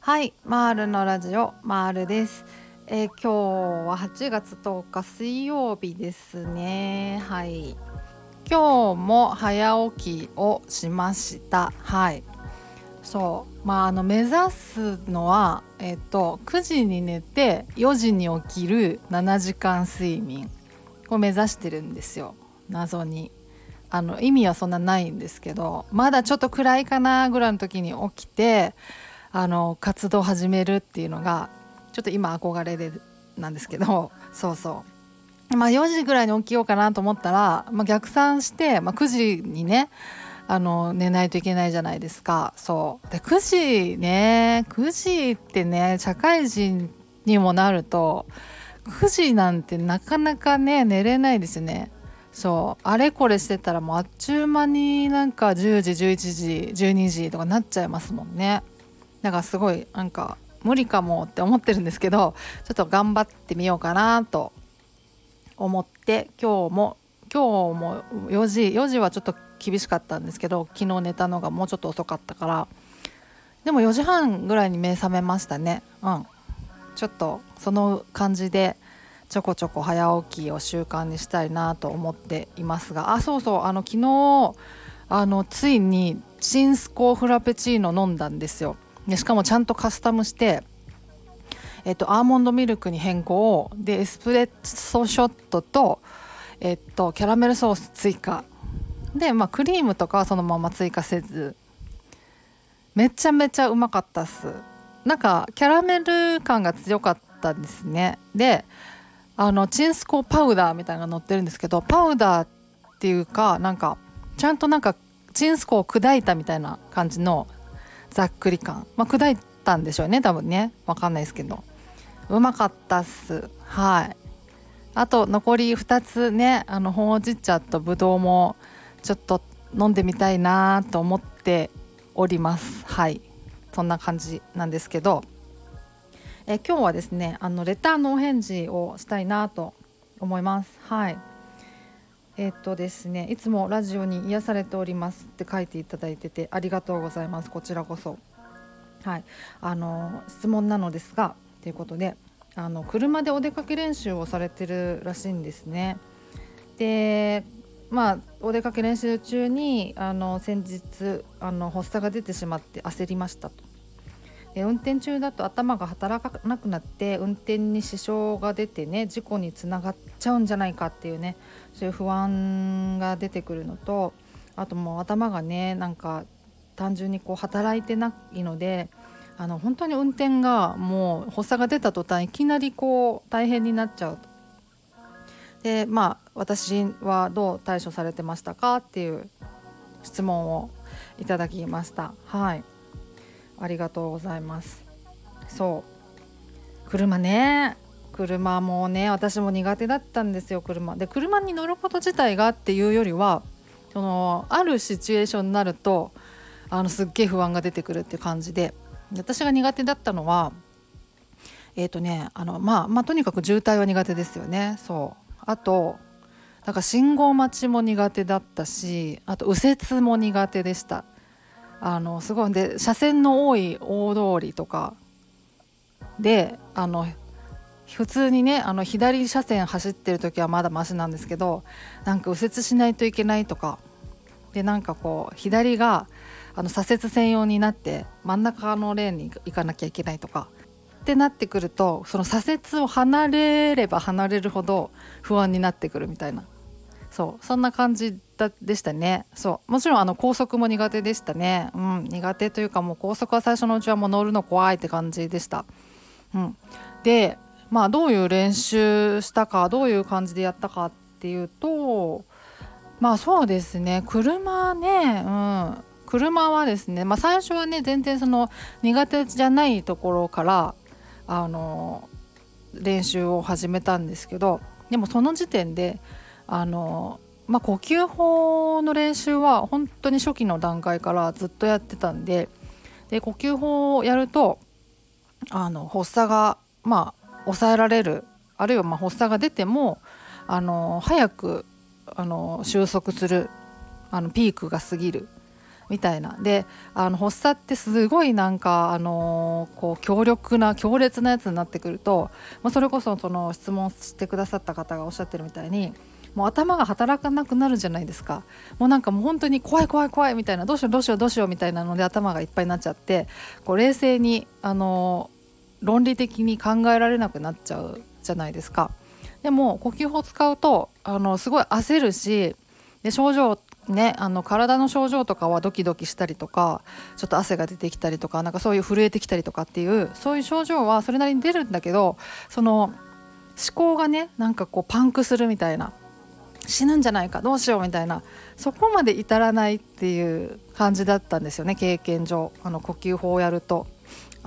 はい、マールのラジオマールです、えー、今日は8月10日水曜日ですね。はい。今日も早起きをしました。はい。そう。まああの目指すのはえっ、と9時に寝て4時に起きる7時間睡眠を目指してるんですよ。謎に。あの意味はそんなないんですけどまだちょっと暗いかなぐらいの時に起きてあの活動を始めるっていうのがちょっと今憧れでなんですけど そうそう。まあ4時ぐらいに起きようかなと思ったら、まあ、逆算して、まあ、9時にねあの寝ないといけないじゃないですか。そう。で9時ね9時ってね社会人にもなると9時なんてなかなかね寝れないですよね。そう。あれこれしてたらもうあっちゅう間になんか10時11時12時とかなっちゃいますもんね。だからすごいなんか無理かもって思ってるんですけどちょっと頑張ってみようかなと思って今日も今日も4時4時はちょっと厳しかったんですけど昨日寝たのがもうちょっと遅かったから。でも4時半ぐらいに目覚めましたね。うん。ちょっとその感じでちょこちょこ早起きを習慣にしたいなと思っていますが。あそうそう。あの昨日あのついにチンスコーフラペチーノ飲んだんですよ。でしかもちゃんとカスタムして、えっと、アーモンドミルクに変更でエスプレッソショットと、えっと、キャラメルソース追加。で、まあ、クリームとかはそのまま追加せず。めちゃめちゃうまかったっす。なんかキャラメル感が強かったですね。であのチンスコパウダーみたいなのが載ってるんですけどパウダーっていうかなんかちゃんとなんかチンスコを砕いたみたいな感じのざっくり感。まあ砕いたんでしょうね多分ね。分かんないですけど。うまかったっす。はい。あと残り2つねあのほうじ茶とぶどうもちょっと飲んでみたいなと思っております。はい。そんな感じなんですけど。え今日はですねあのレターのお返事をしたいなと思います。はい。えっ、とですねいつもラジオに癒されておりますって書いていただいててありがとうございます。こちらこそ。はい。あの質問なのですがということであの車でお出かけ練習をされてるらしいんですね。でまあお出かけ練習中にあの先日あの発作が出てしまって焦りましたと。運転中だと頭が働かなくなって運転に支障が出てね事故につながっちゃうんじゃないかっていうねそういう不安が出てくるのとあともう頭がねなんか単純にこう働いてないのであの本当に運転がもう発作が出た途端いきなりこう大変になっちゃう。でまあ私はどう対処されてましたかっていう質問をいただきました。はいありがとうございます。そう。車ね。車もね私も苦手だったんですよ車。で車に乗ること自体がっていうよりはそのあるシチュエーションになるとあのすっげえ不安が出てくるって感じで。私が苦手だったのはえっ、ー、とねあのまあまあとにかく渋滞は苦手ですよね。そう。あとなんか信号待ちも苦手だったしあと右折も苦手でした。あのすごい。で車線の多い大通りとかであの普通にねあの左車線走ってる時はまだマシなんですけどなんか右折しないといけないとかでなんかこう左があの左折専用になって真ん中のレーンに行かなきゃいけないとかってなってくるとその左折を離れれば離れるほど不安になってくるみたいな。そうそんな感じだでしたね。そう。もちろんあの高速も苦手でしたね。うん。苦手というかもう高速は最初のうちはもう乗るの怖いって感じでした。うん。でまあどういう練習したかどういう感じでやったかっていうとまあそうですね。車ね。うん。車はですね、まあ、最初はね全然その苦手じゃないところからあの練習を始めたんですけどでもその時点であのまあ、呼吸法の練習は本当に初期の段階からずっとやってたんでで呼吸法をやるとあの発作がまあ抑えられる。あるいはま発作が出てもあの早くあの収束する。あのピークが過ぎる。みたいな。であの発作ってすごいなんか、あの、こう強力な強烈なやつになってくると、まあ、それこそその質問してくださった方がおっしゃってるみたいにもう頭が働かなくなるじゃないですかもうなんかもう本当に怖い怖い怖いみたいなどうしようどうしようどうしようみたいなので頭がいっぱいになっちゃってこう冷静にあの論理的に考えられなくなっちゃうじゃないですか。でも呼吸法使うとあのすごい焦るしで症状ねあの体の症状とかはドキドキしたりとかちょっと汗が出てきたりとかなんかそういう震えてきたりとかっていうそういう症状はそれなりに出るんだけどその思考がねなんかこうパンクするみたいな死ぬんじゃないかどうしようみたいなそこまで至らないっていう感じだったんですよね経験上。あの呼吸法をやると。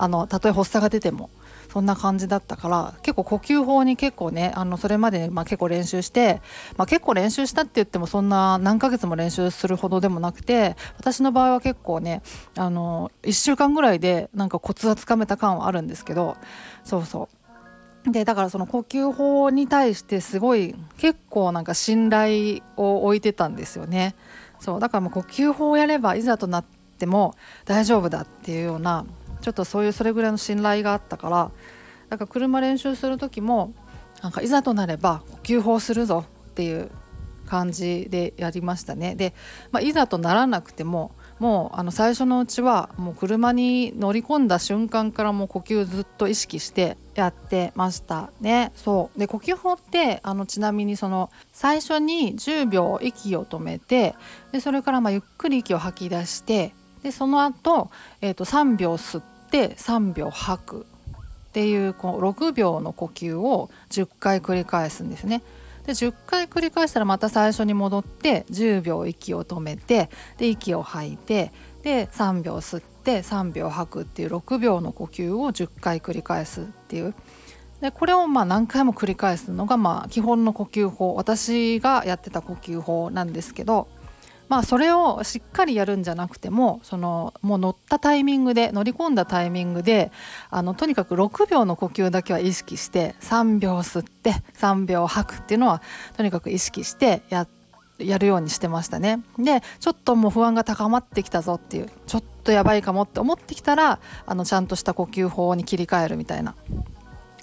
あのたとえ発作が出てもそんな感じだったから結構呼吸法に結構ねあのそれまで、まあ、結構練習して、まあ、結構練習したって言ってもそんな何ヶ月も練習するほどでもなくて私の場合は結構ねあの1週間ぐらいでなんかコツはつかめた感はあるんですけどそうそう。でだからその呼吸法に対してすごい結構なんか信頼を置いてたんですよね。そうだからもう呼吸法をやればいざとなっても大丈夫だっていうようなちょっとそういうそれぐらいの信頼があったからだから車練習する時もなんかいざとなれば呼吸法するぞっていう感じでやりましたね。で、まあ、いざとならなくてももうあの最初のうちはもう車に乗り込んだ瞬間からもう呼吸ずっと意識してやってましたねそうで呼吸法ってあのちなみにその最初に10秒息を止めてでそれからまゆっくり息を吐き出してでその後、えー、と3秒吸って3秒吐くっていうこう6秒の呼吸を10回繰り返すんですね。で10回繰り返したらまた最初に戻って10秒息を止めてで息を吐いてで3秒吸って3秒吐くっていう6秒の呼吸を10回繰り返すっていう。でこれをまあ何回も繰り返すのがまあ基本の呼吸法。私がやってた呼吸法なんですけどまあそれをしっかりやるんじゃなくてもそのもう乗ったタイミングで乗り込んだタイミングであのとにかく6秒の呼吸だけは意識して3秒吸って3秒吐くっていうのはとにかく意識してややるようにしてましたね。でちょっともう不安が高まってきたぞっていうちょっとやばいかもって思ってきたらあのちゃんとした呼吸法に切り替えるみたいな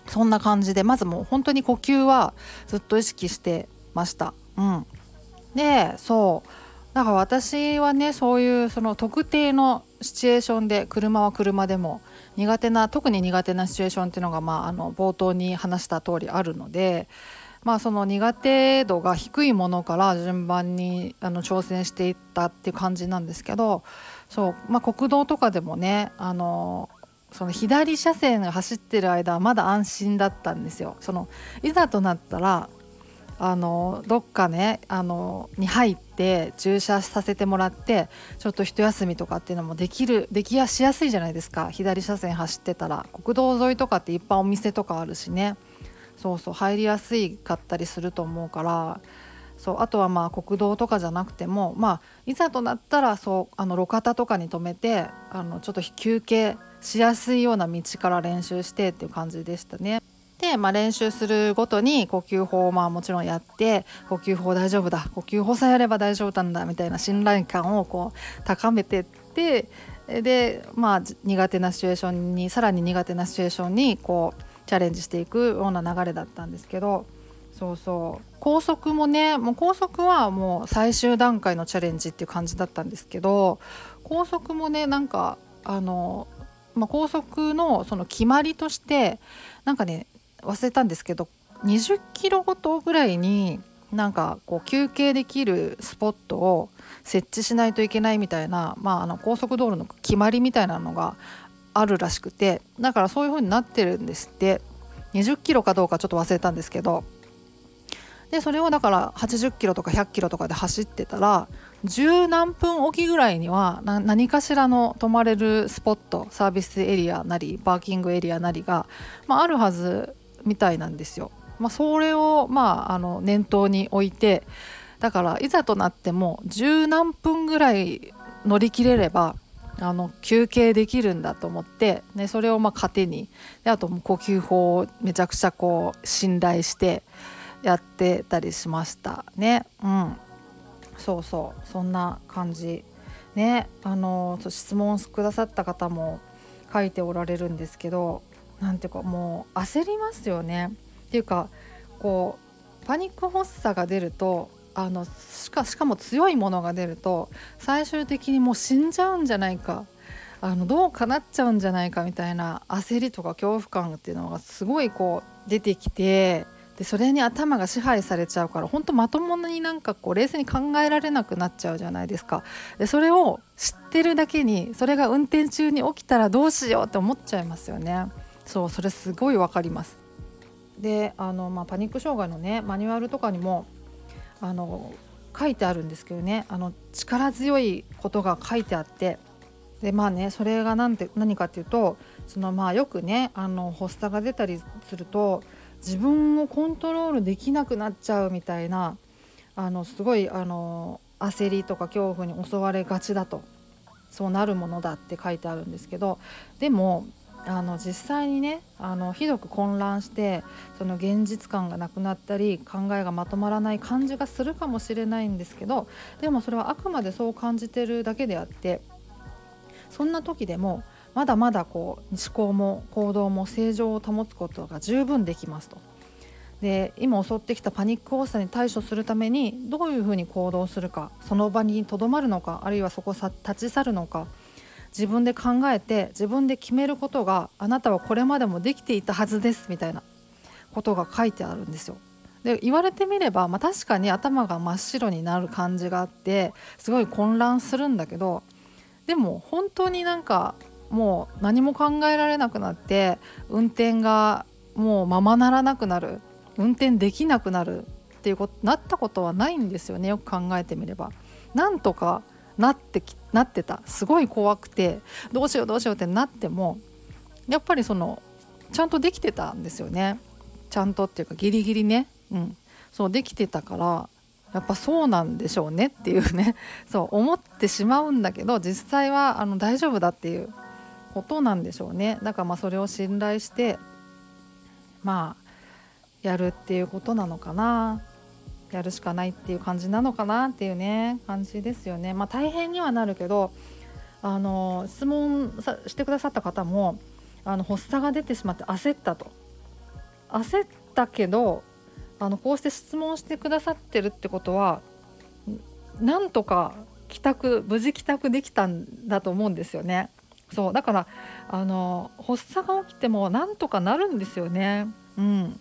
そんな感じでまずもう本当に呼吸はずっと意識してました。うん、でそうだか私はねそういうその特定のシチュエーションで車は車でも苦手な特に苦手なシチュエーションっていうのが、まあ、あの冒頭に話した通りあるので、まあ、その苦手度が低いものから順番にあの挑戦していったっていう感じなんですけどそう、まあ、国道とかでもねあのその左車線が走ってる間はまだ安心だったんですよ。そのいざとなったらあのどっかねあのに入って駐車させてもらってちょっと一休みとかっていうのもできるできやしやすいじゃないですか。左車線走ってたら国道沿いとかっていっぱいお店とかあるしね。そうそう入りやすいかったりすると思うから。そうあとはまあ国道とかじゃなくてもまあいざとなったらそうあの路肩とかに止めてあのちょっと休憩しやすいような道から練習してっていう感じでしたね。で、まあ、練習するごとに呼吸法をまあもちろんやって呼吸法大丈夫だ呼吸法さえやれば大丈夫なんだみたいな信頼感をこう高めてってでまあ苦手なシチュエーションにさらに苦手なシチュエーションにこうチャレンジしていくような流れだったんですけどそうそう。高速もねもう高速はもう最終段階のチャレンジっていう感じだったんですけど高速もねなんかあの、まあ、高速のその決まりとしてなんかね忘れたんですけど20キロごとぐらいになんかこう休憩できるスポットを設置しないといけないみたいな、まあ、あの高速道路の決まりみたいなのがあるらしくてだからそういう風になってるんですって。20キロかどうかちょっと忘れたんですけど。でそれをだから80キロとか100キロとかで走ってたら十何分おきぐらいには何かしらの泊まれるスポットサービスエリアなりパーキングエリアなりが、まあ、あるはずみたいなんですよ。まあ、それを、まあ、あの念頭に置いてだからいざとなっても十何分ぐらい乗り切れればあの休憩できるんだと思って、ね、それをまあ糧にであと呼吸法をめちゃくちゃこう信頼してやってたりしました。ね。うん。そうそう。そんな感じ。ね。あの質問くださった方も書いておられるんですけど何ていうかもう焦りますよね。っていうかこうパニック発作が出るとあのしかしかも強いものが出ると最終的にもう死んじゃうんじゃないか。あのどうかなっちゃうんじゃないかみたいな焦りとか恐怖感っていうのがすごいこう出てきてでそれに頭が支配されちゃうから本当まともになんかこう冷静に考えられなくなっちゃうじゃないですか。でそれを知ってるだけにそれが運転中に起きたらどうしようって思っちゃいますよね。そうそれすごいわかります。であの、まあ、パニック障害のねマニュアルとかにもあの書いてあるんですけどねあの力強いことが書いてあってでまあねそれが何て何かっていうとそのまあよくねあの発作が出たりすると自分をコントロールできなくなっちゃうみたいなあのすごいあの焦りとか恐怖に襲われがちだとそうなるものだって書いてあるんですけどでもあの実際にねあのひどく混乱してその現実感がなくなったり考えがまとまらない感じがするかもしれないんですけどでもそれはあくまでそう感じてるだけであってそんな時でもまだまだこう思考も行動も正常を保つことが十分できますと。で今襲ってきたパニック発作に対処するためにどういうふうに行動するかその場にとどまるのかあるいはそこを立ち去るのか自分で考えて自分で決めることがあなたはこれまでもできていたはずですみたいなことが書いてあるんですよ。で言われてみれば、まあ、確かに頭が真っ白になる感じがあってすごい混乱するんだけどでも本当になんかもう何も考えられなくなって運転がもうままならなくなる運転できなくなるっていうことなったことはないんですよねよく考えてみれば。なんとかなってきなってた。すごい怖くてどうしようどうしようってなってもやっぱりそのちゃんとできてたんですよね。ちゃんとっていうかギリギリね。うん。そうできてたからやっぱそうなんでしょうね。っていうね。そう思ってしまうんだけど実際はあの大丈夫だっていうことなんでしょうね。だからまあそれを信頼してまあやるっていうことなのかな。やるしかないっていう感じなのかなっていうね感じですよね。まあ、大変にはなるけどあの質問さしてくださった方もあの発作が出てしまって焦ったと焦ったけどあのこうして質問してくださってるってことはなんとか帰宅無事帰宅できたんだと思うんですよね。そうだからあの発作が起きてもなんとかなるんですよね。うん、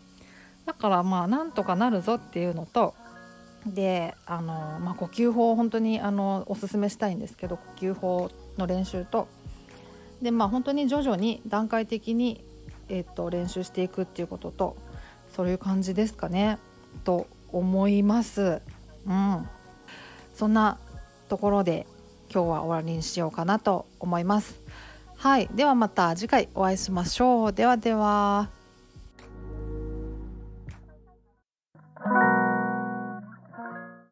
だからまあなんとかなるぞっていうのとであの、まあ、呼吸法を本当にあのおすすめしたいんですけど呼吸法の練習とでまあ本当に徐々に段階的に、えっと、練習していくっていうこととそういう感じですかねと思います。うん、そんなところで今日は終わりにしようかなと思います。はい、ではまた次回お会いしましょう。ではでは。